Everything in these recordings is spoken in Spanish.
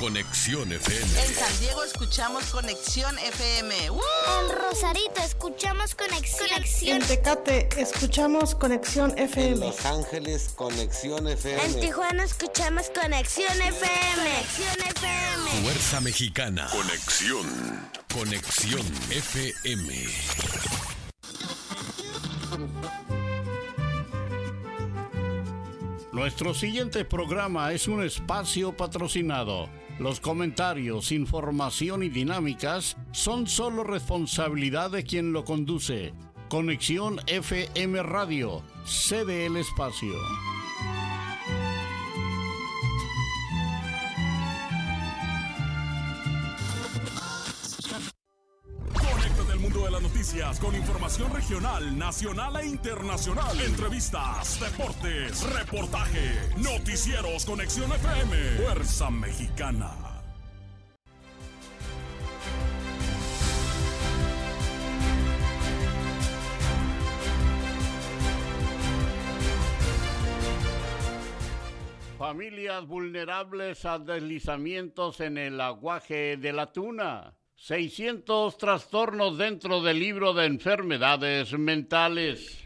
Conexión FM. En San Diego escuchamos Conexión FM. En Rosarito escuchamos Conexión. En Tecate escuchamos Conexión FM. En Los Ángeles Conexión FM. En Tijuana escuchamos Conexión FM. Conexión FM. Fuerza Mexicana. Conexión. Conexión FM. Nuestro siguiente programa es un espacio patrocinado. Los comentarios, información y dinámicas son solo responsabilidad de quien lo conduce. Conexión FM Radio, cede el espacio. Mundo de las noticias con información regional, nacional e internacional. Entrevistas, deportes, reportaje, noticieros, conexión FM, Fuerza Mexicana. Familias vulnerables a deslizamientos en el aguaje de la tuna. 600 trastornos dentro del libro de enfermedades mentales.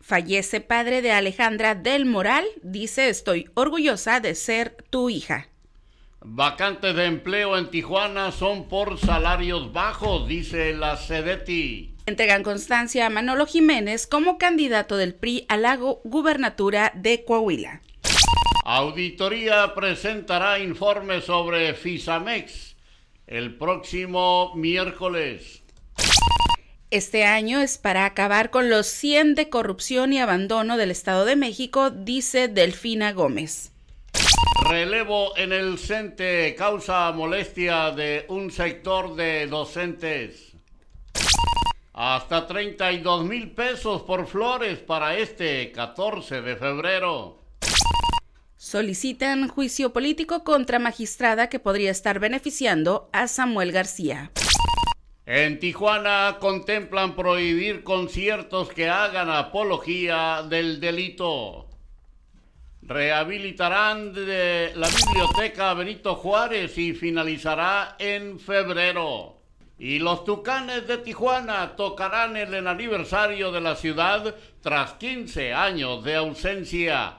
Fallece padre de Alejandra del Moral. Dice, estoy orgullosa de ser tu hija. Vacantes de empleo en Tijuana son por salarios bajos, dice la Sedeti. Entregan constancia a Manolo Jiménez como candidato del PRI a la gubernatura de Coahuila. Auditoría presentará informe sobre FISAMEX el próximo miércoles. Este año es para acabar con los 100 de corrupción y abandono del Estado de México, dice Delfina Gómez. Relevo en el CENTE causa molestia de un sector de docentes. Hasta 32 mil pesos por flores para este 14 de febrero. Solicitan juicio político contra magistrada que podría estar beneficiando a Samuel García. En Tijuana contemplan prohibir conciertos que hagan apología del delito. Rehabilitarán de la biblioteca Benito Juárez y finalizará en febrero. Y los Tucanes de Tijuana tocarán el aniversario de la ciudad tras 15 años de ausencia.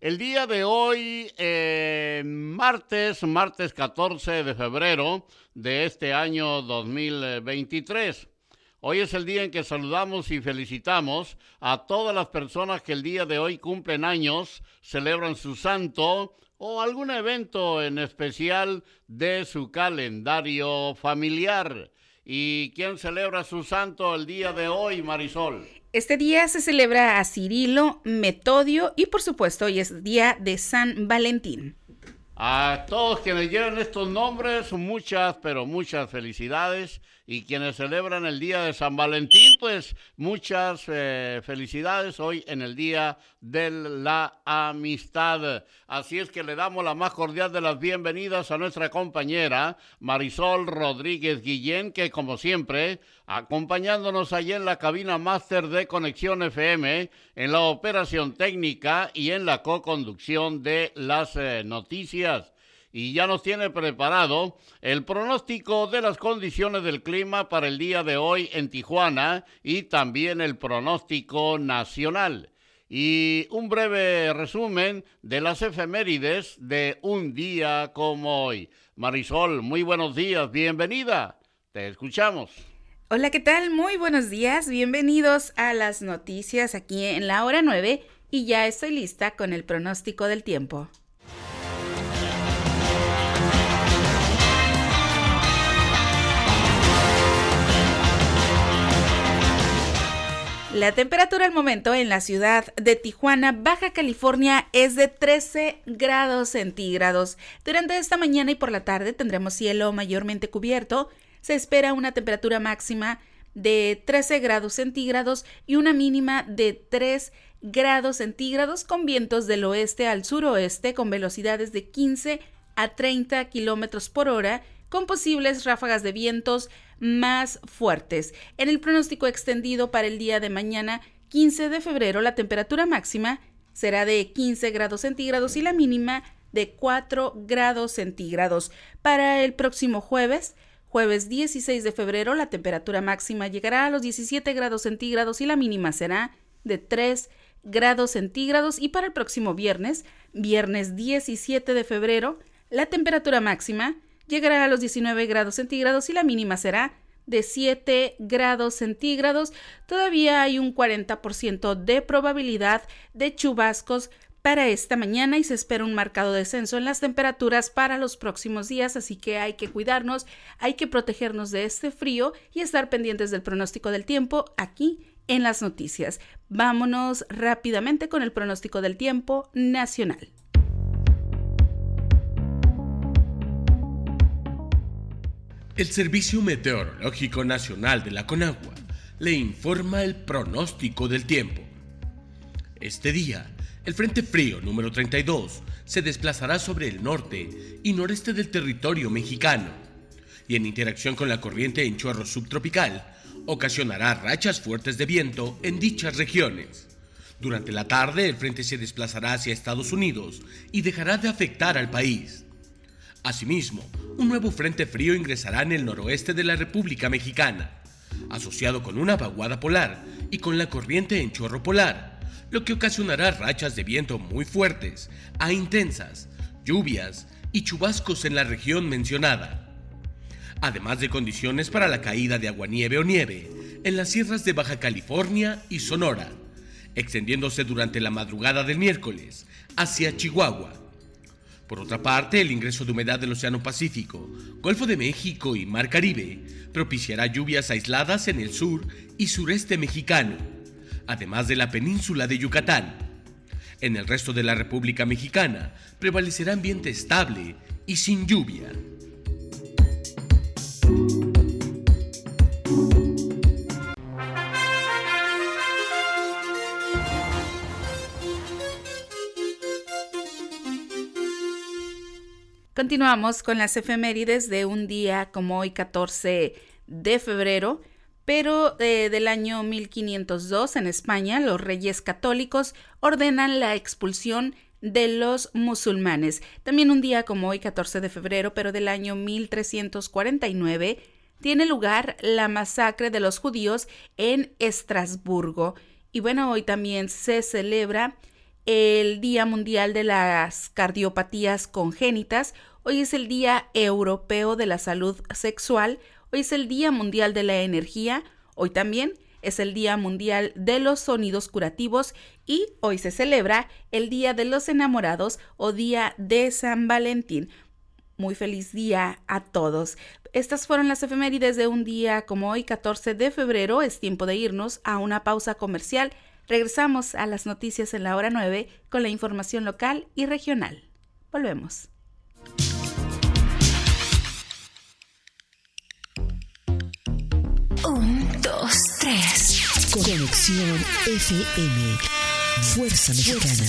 El día de hoy, martes, martes 14 de febrero de este año 2023. Hoy es el día en que saludamos y felicitamos a todas las personas que el día de hoy cumplen años, celebran su santo o algún evento en especial de su calendario familiar. ¿Y quién celebra su santo el día de hoy, Marisol? Este día se celebra a Cirilo, Metodio y por supuesto hoy es día de San Valentín. A todos quienes llevan estos nombres, muchas, pero muchas felicidades. Y quienes celebran el día de San Valentín, pues muchas eh, felicidades hoy en el Día de la Amistad. Así es que le damos la más cordial de las bienvenidas a nuestra compañera Marisol Rodríguez Guillén, que como siempre, acompañándonos allí en la cabina máster de Conexión FM, en la operación técnica y en la co-conducción de las eh, noticias y ya nos tiene preparado el pronóstico de las condiciones del clima para el día de hoy en Tijuana y también el pronóstico nacional. Y un breve resumen de las efemérides de un día como hoy. Marisol, muy buenos días, bienvenida. Te escuchamos. Hola, ¿qué tal? Muy buenos días, bienvenidos a las noticias aquí en la hora 9 y ya estoy lista con el pronóstico del tiempo. La temperatura al momento en la ciudad de Tijuana, Baja California, es de 13 grados centígrados. Durante esta mañana y por la tarde tendremos cielo mayormente cubierto. se espera una temperatura máxima de 13 grados centígrados y una mínima de 3 grados centígrados con vientos del oeste al suroeste con velocidades de 15 a 30 kilómetros por hora con posibles ráfagas de vientos más fuertes. En el pronóstico extendido para el día de mañana, 15 de febrero, la temperatura máxima será de 15 grados centígrados y la mínima de 4 grados centígrados. Para el próximo jueves, jueves 16 de febrero, la temperatura máxima llegará a los 17 grados centígrados y la mínima será de 3 grados centígrados. Y para el próximo viernes, viernes 17 de febrero, la temperatura máxima llegará a los 19 grados centígrados y la mínima será de 7 grados centígrados. Todavía hay un 40% de probabilidad de chubascos para esta mañana y se espera un marcado descenso en las temperaturas para los próximos días, así que hay que cuidarnos, hay que protegernos de este frío y estar pendientes del pronóstico del tiempo aquí en las noticias. Vámonos rápidamente con el pronóstico del tiempo nacional. El Servicio Meteorológico Nacional de la Conagua le informa el pronóstico del tiempo. Este día, el Frente Frío número 32 se desplazará sobre el norte y noreste del territorio mexicano y en interacción con la corriente en chorro subtropical ocasionará rachas fuertes de viento en dichas regiones. Durante la tarde el frente se desplazará hacia Estados Unidos y dejará de afectar al país. Asimismo, un nuevo frente frío ingresará en el noroeste de la República Mexicana, asociado con una vaguada polar y con la corriente en chorro polar, lo que ocasionará rachas de viento muy fuertes a intensas, lluvias y chubascos en la región mencionada, además de condiciones para la caída de aguanieve o nieve en las sierras de Baja California y Sonora, extendiéndose durante la madrugada del miércoles hacia Chihuahua, por otra parte, el ingreso de humedad del Océano Pacífico, Golfo de México y Mar Caribe propiciará lluvias aisladas en el sur y sureste mexicano, además de la península de Yucatán. En el resto de la República Mexicana prevalecerá ambiente estable y sin lluvia. Continuamos con las efemérides de un día como hoy 14 de febrero, pero eh, del año 1502 en España los reyes católicos ordenan la expulsión de los musulmanes. También un día como hoy 14 de febrero, pero del año 1349, tiene lugar la masacre de los judíos en Estrasburgo. Y bueno, hoy también se celebra el Día Mundial de las Cardiopatías Congénitas, hoy es el Día Europeo de la Salud Sexual, hoy es el Día Mundial de la Energía, hoy también es el Día Mundial de los Sonidos Curativos y hoy se celebra el Día de los Enamorados o Día de San Valentín. Muy feliz día a todos. Estas fueron las efemérides de un día como hoy, 14 de febrero. Es tiempo de irnos a una pausa comercial. Regresamos a las noticias en la hora 9 con la información local y regional. Volvemos. Un, dos, tres. Conexión FM. Fuerza Mexicana.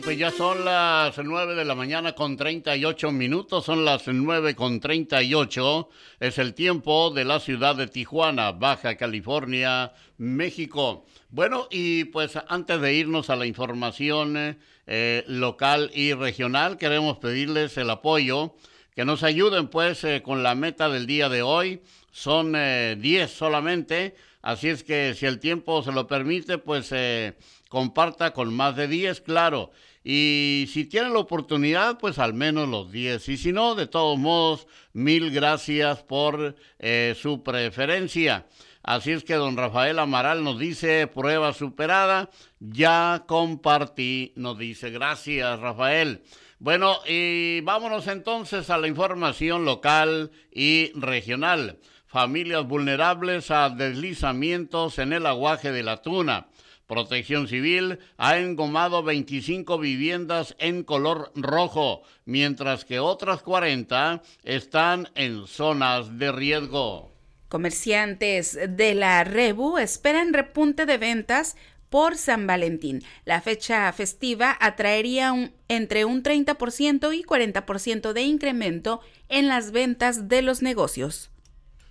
Pues ya son las 9 de la mañana con 38 minutos, son las 9 con 38, es el tiempo de la ciudad de Tijuana, Baja California, México. Bueno, y pues antes de irnos a la información eh, local y regional, queremos pedirles el apoyo que nos ayuden pues eh, con la meta del día de hoy. Son 10 eh, solamente, así es que si el tiempo se lo permite, pues eh, comparta con más de 10, claro. Y si tiene la oportunidad, pues al menos los 10. Y si no, de todos modos, mil gracias por su preferencia. Así es que don Rafael Amaral nos dice, prueba superada, ya compartí, nos dice, gracias Rafael. Bueno, y vámonos entonces a la información local y regional. Familias vulnerables a deslizamientos en el aguaje de la tuna. Protección Civil ha engomado 25 viviendas en color rojo, mientras que otras 40 están en zonas de riesgo. Comerciantes de la Rebu esperan repunte de ventas por San Valentín. La fecha festiva atraería entre un 30% y 40% de incremento en las ventas de los negocios.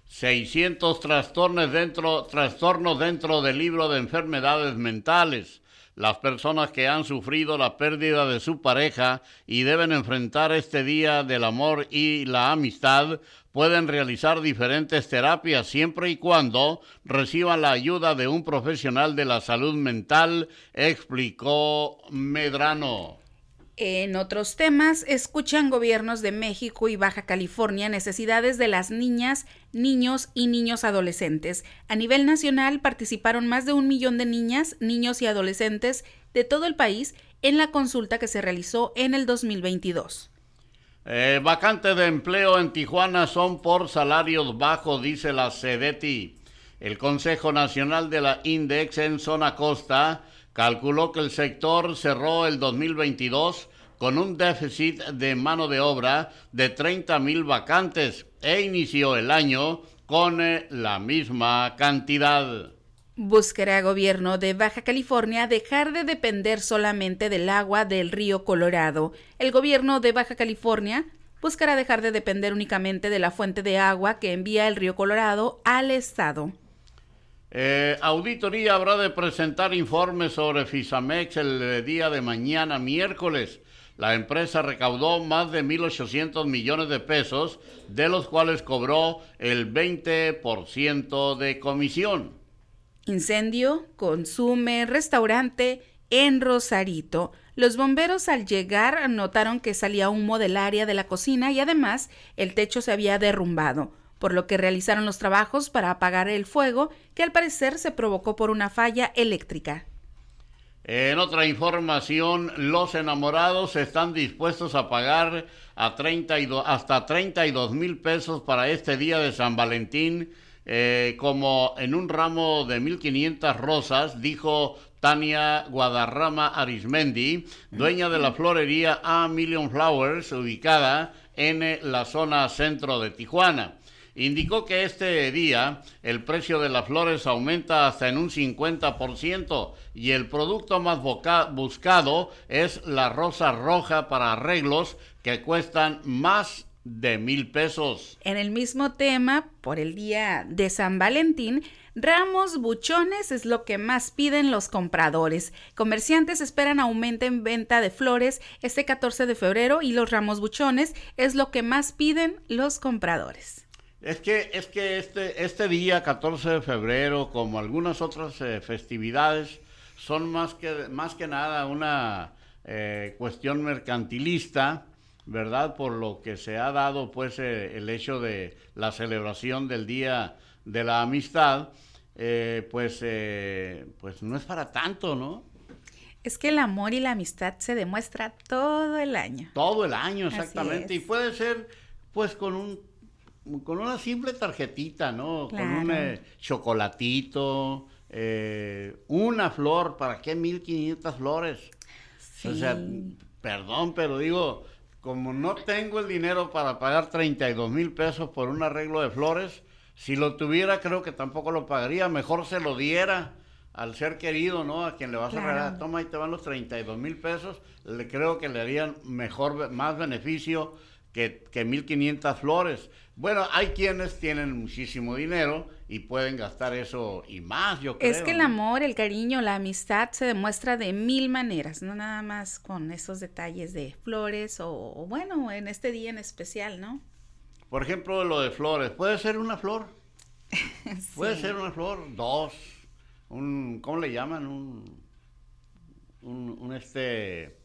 600 trastornos dentro, trastornos dentro del libro de enfermedades mentales. Las personas que han sufrido la pérdida de su pareja y deben enfrentar este día del amor y la amistad pueden realizar diferentes terapias siempre y cuando reciban la ayuda de un profesional de la salud mental, explicó Medrano. En otros temas, escuchan gobiernos de México y Baja California necesidades de las niñas, niños y niños adolescentes. A nivel nacional participaron más de un millón de niñas, niños y adolescentes de todo el país en la consulta que se realizó en el 2022. Eh, vacantes de empleo en Tijuana son por salarios bajos, dice la CEDETI. El Consejo Nacional de la Index en Zona Costa calculó que el sector cerró el 2022 con un déficit de mano de obra de 30 mil vacantes e inició el año con eh, la misma cantidad. Buscará gobierno de Baja California dejar de depender solamente del agua del río Colorado. El gobierno de Baja California buscará dejar de depender únicamente de la fuente de agua que envía el río Colorado al estado. Eh, auditoría habrá de presentar informes sobre Fisamex el día de mañana, miércoles. La empresa recaudó más de 1.800 millones de pesos, de los cuales cobró el 20% de comisión. Incendio, consume, restaurante en Rosarito. Los bomberos al llegar notaron que salía humo del área de la cocina y además el techo se había derrumbado por lo que realizaron los trabajos para apagar el fuego, que al parecer se provocó por una falla eléctrica. En otra información, los enamorados están dispuestos a pagar a 32, hasta 32 mil pesos para este día de San Valentín, eh, como en un ramo de 1.500 rosas, dijo Tania Guadarrama Arismendi, dueña de la florería A Million Flowers, ubicada en la zona centro de Tijuana indicó que este día el precio de las flores aumenta hasta en un 50% y el producto más buscado es la rosa roja para arreglos que cuestan más de mil pesos. En el mismo tema, por el día de San Valentín, ramos buchones es lo que más piden los compradores. Comerciantes esperan aumento en venta de flores este 14 de febrero y los ramos buchones es lo que más piden los compradores. Es que, es que este, este día, 14 de febrero, como algunas otras eh, festividades, son más que, más que nada una eh, cuestión mercantilista, ¿verdad? Por lo que se ha dado, pues, eh, el hecho de la celebración del Día de la Amistad, pues, pues no es para tanto, ¿no? Es que el amor y la amistad se demuestra todo el año. Todo el año, exactamente. Y puede ser, pues, con un con una simple tarjetita, ¿no? Con un eh, chocolatito, eh, una flor, ¿para qué 1500 flores? O sea, perdón, pero digo, como no tengo el dinero para pagar 32 mil pesos por un arreglo de flores, si lo tuviera creo que tampoco lo pagaría, mejor se lo diera al ser querido, ¿no? A quien le vas a regalar, toma y te van los 32 mil pesos, le creo que le harían mejor, más beneficio que, que 1.500 flores. Bueno, hay quienes tienen muchísimo dinero y pueden gastar eso y más, yo creo. Es que el amor, el cariño, la amistad se demuestra de mil maneras, no nada más con esos detalles de flores o, o bueno, en este día en especial, ¿no? Por ejemplo, lo de flores, puede ser una flor, Sí. puede ser una flor, dos, un, ¿cómo le llaman? Un, un, un, este,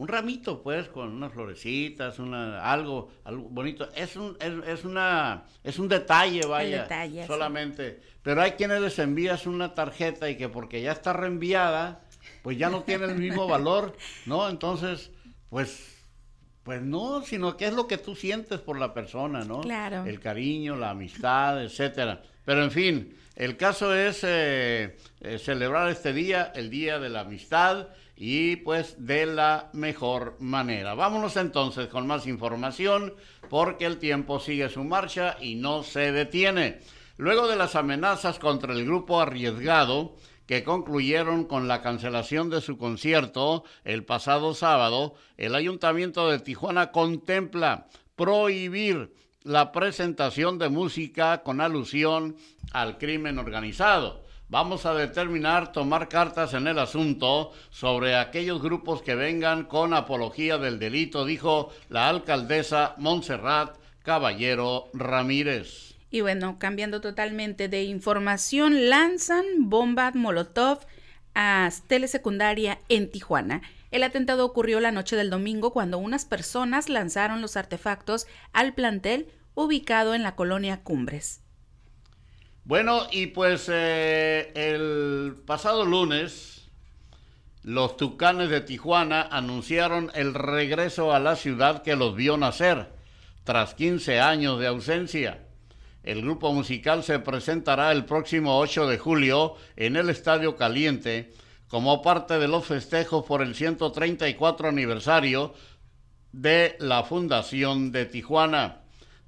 un ramito, pues, con unas florecitas, una, algo, algo bonito. Es un, es, es una, es un detalle, vaya, detalle, sí. solamente. Pero hay quienes les envías una tarjeta y que porque ya está reenviada, pues ya no tiene el mismo valor, ¿no? Entonces, pues, pues no, sino que es lo que tú sientes por la persona, ¿no? Claro. El cariño, la amistad, etcétera. Pero en fin, el caso es eh, eh, celebrar este día, el Día de la Amistad, y pues de la mejor manera. Vámonos entonces con más información, porque el tiempo sigue su marcha y no se detiene. Luego de las amenazas contra el grupo arriesgado, que concluyeron con la cancelación de su concierto el pasado sábado, el Ayuntamiento de Tijuana contempla prohibir la presentación de música con alusión al crimen organizado. Vamos a determinar tomar cartas en el asunto sobre aquellos grupos que vengan con apología del delito, dijo la alcaldesa Montserrat Caballero Ramírez. Y bueno, cambiando totalmente de información, lanzan bomba Molotov a telesecundaria en Tijuana. El atentado ocurrió la noche del domingo cuando unas personas lanzaron los artefactos al plantel ubicado en la colonia Cumbres. Bueno, y pues eh, el pasado lunes, los Tucanes de Tijuana anunciaron el regreso a la ciudad que los vio nacer, tras 15 años de ausencia. El grupo musical se presentará el próximo 8 de julio en el Estadio Caliente como parte de los festejos por el 134 aniversario de la Fundación de Tijuana.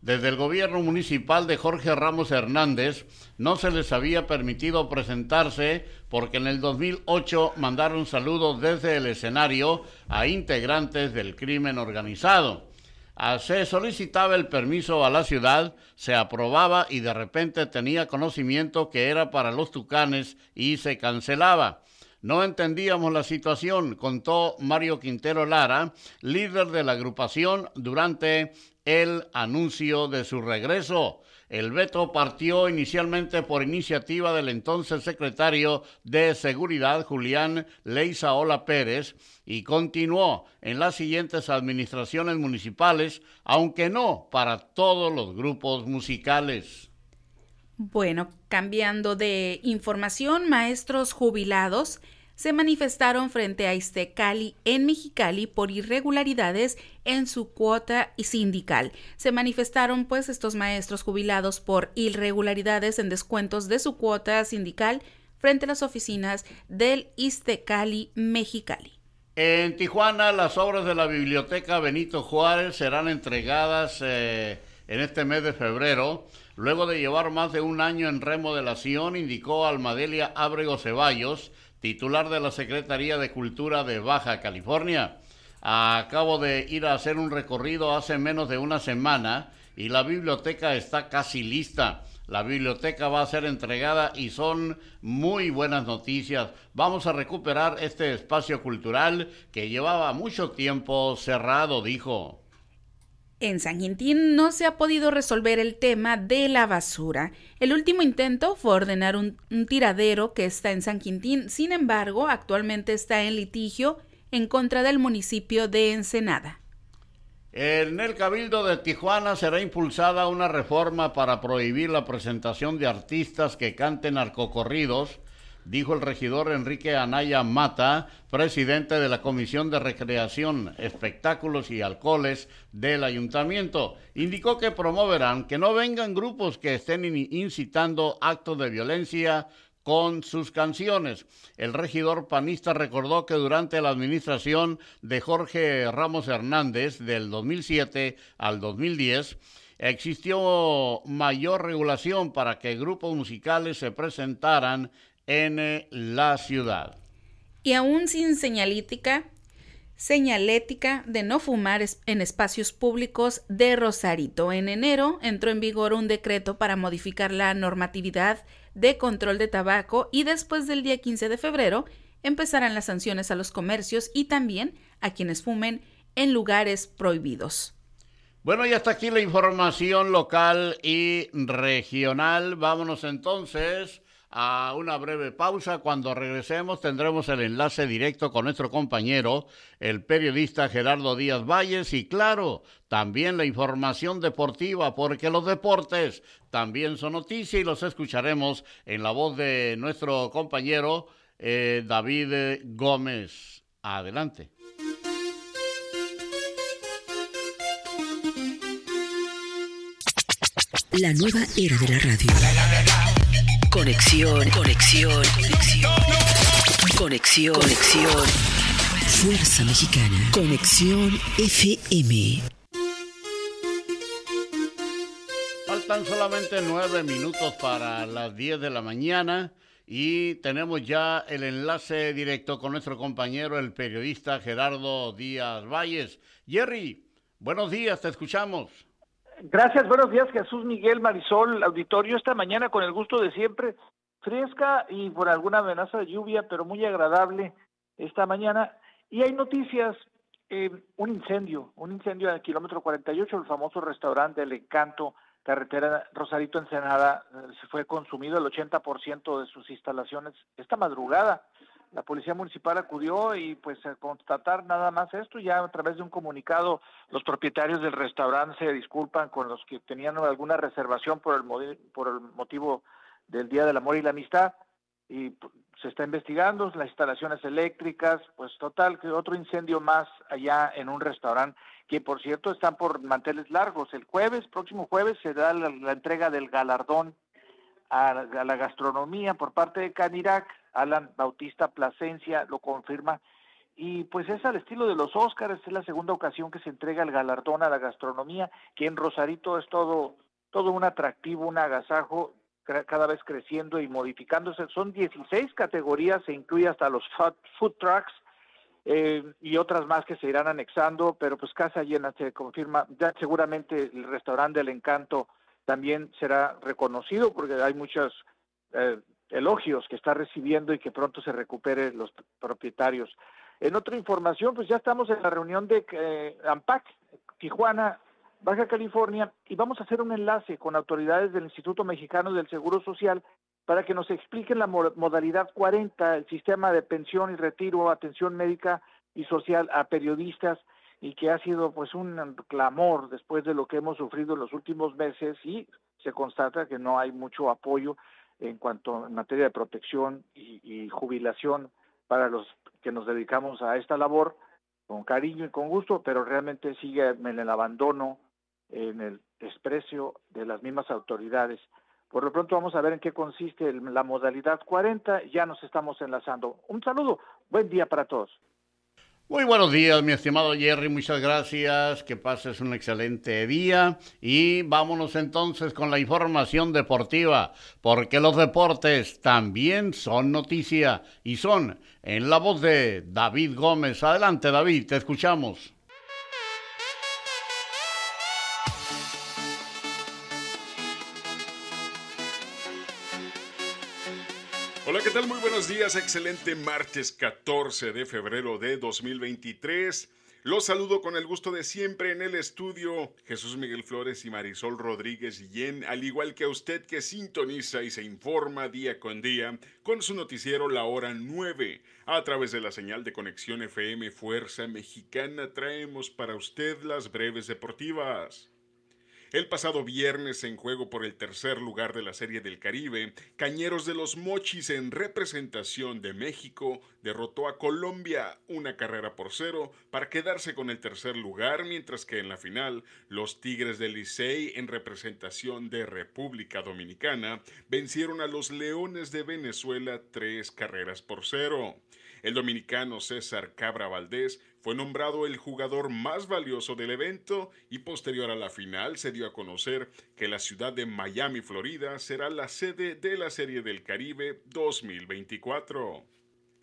Desde el gobierno municipal de Jorge Ramos Hernández no se les había permitido presentarse porque en el 2008 mandaron saludos desde el escenario a integrantes del crimen organizado. Ah, Se solicitaba el permiso a la ciudad, se aprobaba y de repente tenía conocimiento que era para los tucanes y se cancelaba. No entendíamos la situación, contó Mario Quintero Lara, líder de la agrupación, durante el anuncio de su regreso. El veto partió inicialmente por iniciativa del entonces secretario de Seguridad, Julián Leizaola Pérez, y continuó en las siguientes administraciones municipales, aunque no para todos los grupos musicales. Bueno, cambiando de información, maestros jubilados se manifestaron frente a Iztecali en Mexicali por irregularidades en su cuota sindical. Se manifestaron pues estos maestros jubilados por irregularidades en descuentos de su cuota sindical frente a las oficinas del Iztecali Mexicali. En Tijuana, las obras de la Biblioteca Benito Juárez serán entregadas eh, en este mes de febrero, luego de llevar más de un año en remodelación, indicó Almadelia Ábrego Ceballos, titular de la Secretaría de Cultura de Baja California. Acabo de ir a hacer un recorrido hace menos de una semana y la biblioteca está casi lista. La biblioteca va a ser entregada y son muy buenas noticias. Vamos a recuperar este espacio cultural que llevaba mucho tiempo cerrado, dijo. En San Quintín no se ha podido resolver el tema de la basura. El último intento fue ordenar un, tiradero que está en San Quintín, sin embargo, actualmente está en litigio en contra del municipio de Ensenada. En el Cabildo de Tijuana será impulsada una reforma para prohibir la presentación de artistas que canten narcocorridos, dijo el regidor Enrique Anaya Mata, presidente de la Comisión de Recreación, Espectáculos y Alcoholes del Ayuntamiento. Indicó que promoverán que no vengan grupos que estén incitando actos de violencia con sus canciones. El regidor panista recordó que durante la administración de Jorge Ramos Hernández del 2007 al 2010 existió mayor regulación para que grupos musicales se presentaran en la ciudad. Y aún sin señalítica, señalética de no fumar en espacios públicos de Rosarito. En enero entró en vigor un decreto para modificar la normatividad de control de tabaco y después del día 15 de febrero empezarán las sanciones a los comercios y también a quienes fumen en lugares prohibidos. Bueno, y hasta aquí la información local y regional. Vámonos entonces a una breve pausa. Cuando regresemos tendremos el enlace directo con nuestro compañero, el periodista Gerardo Díaz Valles, y claro, también la información deportiva, porque los deportes también son noticia y los escucharemos en la voz de nuestro compañero eh, David Gómez. Adelante. La nueva era de la radio. Conexión, conexión, conexión. Conexión, conexión. Fuerza Mexicana. Conexión FM. Faltan solamente nueve minutos para las diez de la mañana y tenemos ya el enlace directo con nuestro compañero, el periodista Gerardo Díaz Valles. Jerry, buenos días, te escuchamos. Gracias, buenos días Jesús Miguel Marisol, auditorio esta mañana con el gusto de siempre, fresca y por alguna amenaza de lluvia, pero muy agradable esta mañana. Y hay noticias, eh, un incendio, un incendio en el kilómetro 48, el famoso restaurante El Encanto, carretera Rosarito Ensenada, eh, se fue consumido el 80% de sus instalaciones esta madrugada la policía municipal acudió y pues a constatar nada más esto, ya a través de un comunicado los propietarios del restaurante se disculpan con los que tenían alguna reservación por el, por el motivo del Día del Amor y la Amistad. Y pues, se está investigando las instalaciones eléctricas, pues total que otro incendio más allá en un restaurante que por cierto están por manteles largos. El jueves, próximo jueves, se da la, entrega del galardón a, a la gastronomía por parte de Canirac Alan Bautista Plasencia lo confirma. Y pues es al estilo de los Óscares, es la segunda ocasión que se entrega el galardón a la gastronomía, que en Rosarito es todo, todo un atractivo, un agasajo, cada vez creciendo y modificándose. Son 16 categorías, se incluye hasta los food trucks eh, y otras más que se irán anexando, pero pues casa llena se confirma. Ya seguramente el restaurante del Encanto también será reconocido porque hay muchas eh, elogios que está recibiendo y que pronto se recupere los propietarios. En otra información, pues ya estamos en la reunión de eh, AMPAC, Tijuana, Baja California, y vamos a hacer un enlace con autoridades del Instituto Mexicano del Seguro Social para que nos expliquen la modalidad 40, el sistema de pensión y retiro, atención médica y social a periodistas, y que ha sido pues un clamor después de lo que hemos sufrido en los últimos meses y se constata que no hay mucho apoyo en cuanto en materia de protección y, jubilación para los que nos dedicamos a esta labor con cariño y con gusto, pero realmente sigue en el abandono, en el desprecio de las mismas autoridades. Por lo pronto vamos a ver en qué consiste la modalidad 40, ya nos estamos enlazando. Un saludo, buen día para todos. Muy buenos días, mi estimado Jerry, muchas gracias, que pases un excelente día y vámonos entonces con la información deportiva, porque los deportes también son noticia y son en la voz de David Gómez. Adelante David, te escuchamos. Hola, ¿qué tal? Muy buenos días. Excelente martes 14 de febrero de 2023. Los saludo con el gusto de siempre en el estudio Jesús Miguel Flores y Marisol Rodríguez Guillén, al igual que a usted que sintoniza y se informa día con día con su noticiero La Hora 9. A través de la señal de conexión FM Fuerza Mexicana traemos para usted las breves deportivas. El pasado viernes en juego por el tercer lugar de la Serie del Caribe, Cañeros de los Mochis en representación de México derrotó a Colombia una carrera por cero para quedarse con el tercer lugar, mientras que en la final los Tigres del Licey en representación de República Dominicana vencieron a los Leones de Venezuela tres carreras por cero. El dominicano César Cabra Valdés fue nombrado el jugador más valioso del evento y posterior a la final se dio a conocer que la ciudad de Miami, Florida, será la sede de la Serie del Caribe 2024.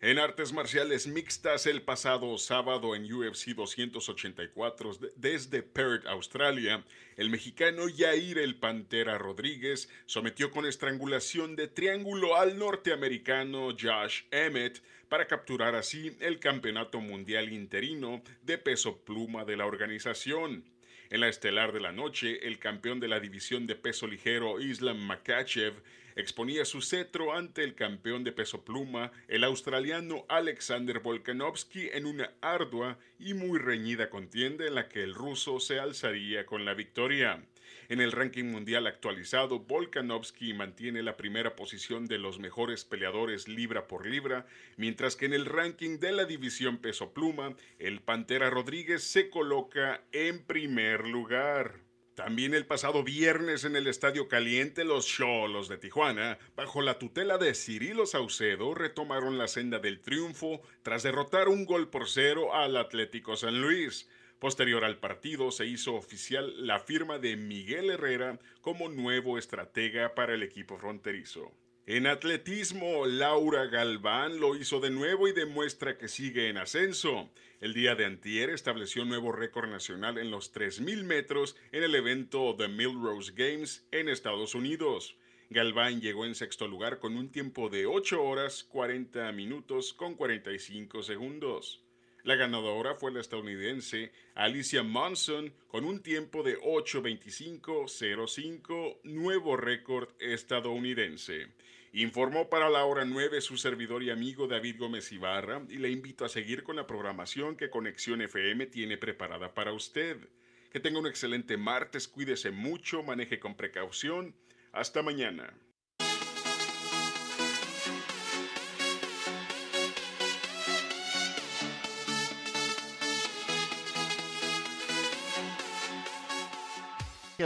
En artes marciales mixtas el pasado sábado en UFC 284 desde Perth, Australia, el mexicano Yair el Pantera Rodríguez sometió con estrangulación de triángulo al norteamericano Josh Emmett para capturar así el campeonato mundial interino de peso pluma de la organización. En la estelar de la noche, el campeón de la división de peso ligero Islam Makachev exponía su cetro ante el campeón de peso pluma, el australiano Alexander Volkanovski, en una ardua y muy reñida contienda en la que el ruso se alzaría con la victoria. En el ranking mundial actualizado, Volkanovski mantiene la primera posición de los mejores peleadores libra por libra, mientras que en el ranking de la división peso pluma, el Pantera Rodríguez se coloca en primer lugar. También el pasado viernes en el Estadio Caliente, los Cholos de Tijuana, bajo la tutela de Cirilo Saucedo, retomaron la senda del triunfo tras derrotar un gol por cero al Atlético San Luis. Posterior al partido se hizo oficial la firma de Miguel Herrera como nuevo estratega para el equipo fronterizo. En atletismo, Laura Galván lo hizo de nuevo y demuestra que sigue en ascenso. El día de antier estableció nuevo récord nacional en los 3.000 metros en el evento The Millrose Games en Estados Unidos. Galván llegó en sexto lugar con un tiempo de 8 horas 40 minutos con 45 segundos. La ganadora fue la estadounidense Alicia Monson con un tiempo de 8.25.05, nuevo récord estadounidense. Informó para la hora 9 su servidor y amigo David Gómez Ibarra y le invito a seguir con la programación que Conexión FM tiene preparada para usted. Que tenga un excelente martes, cuídese mucho, maneje con precaución. Hasta mañana.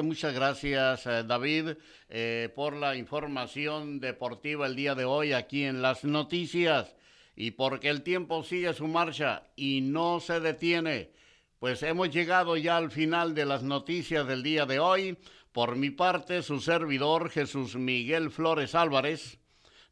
Muchas gracias, eh, David, eh, por la información deportiva el día de hoy aquí en las noticias. Y porque el tiempo sigue su marcha y no se detiene, pues hemos llegado ya al final de las noticias del día de hoy. Por mi parte, su servidor Jesús Miguel Flores Álvarez.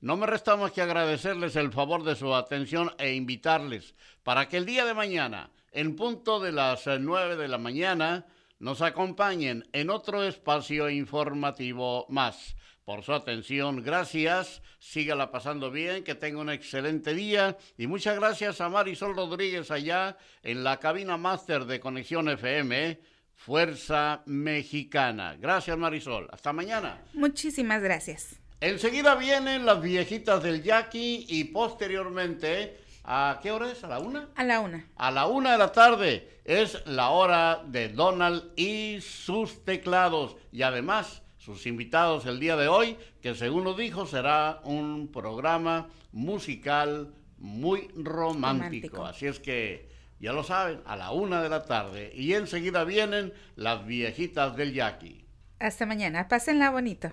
No me resta más que agradecerles el favor de su atención e invitarles para que el día de mañana, en punto de las eh, nueve de la mañana, nos acompañen en otro espacio informativo más. Por su atención, gracias. Sígala pasando bien, que tenga un excelente día. Y muchas gracias a Marisol Rodríguez allá en la cabina máster de Conexión FM. Fuerza Mexicana. Gracias Marisol. Hasta mañana. Muchísimas gracias. Enseguida vienen las viejitas del Jackie y posteriormente ¿A qué hora es? ¿A la una? A la una. A la una de la tarde es la hora de Donald y sus teclados. Y además, sus invitados el día de hoy, que según lo dijo, será un programa musical muy romántico. Así es que, ya lo saben, a la una de la tarde. Y enseguida vienen las viejitas del Jackie. Hasta mañana. Pásenla bonito.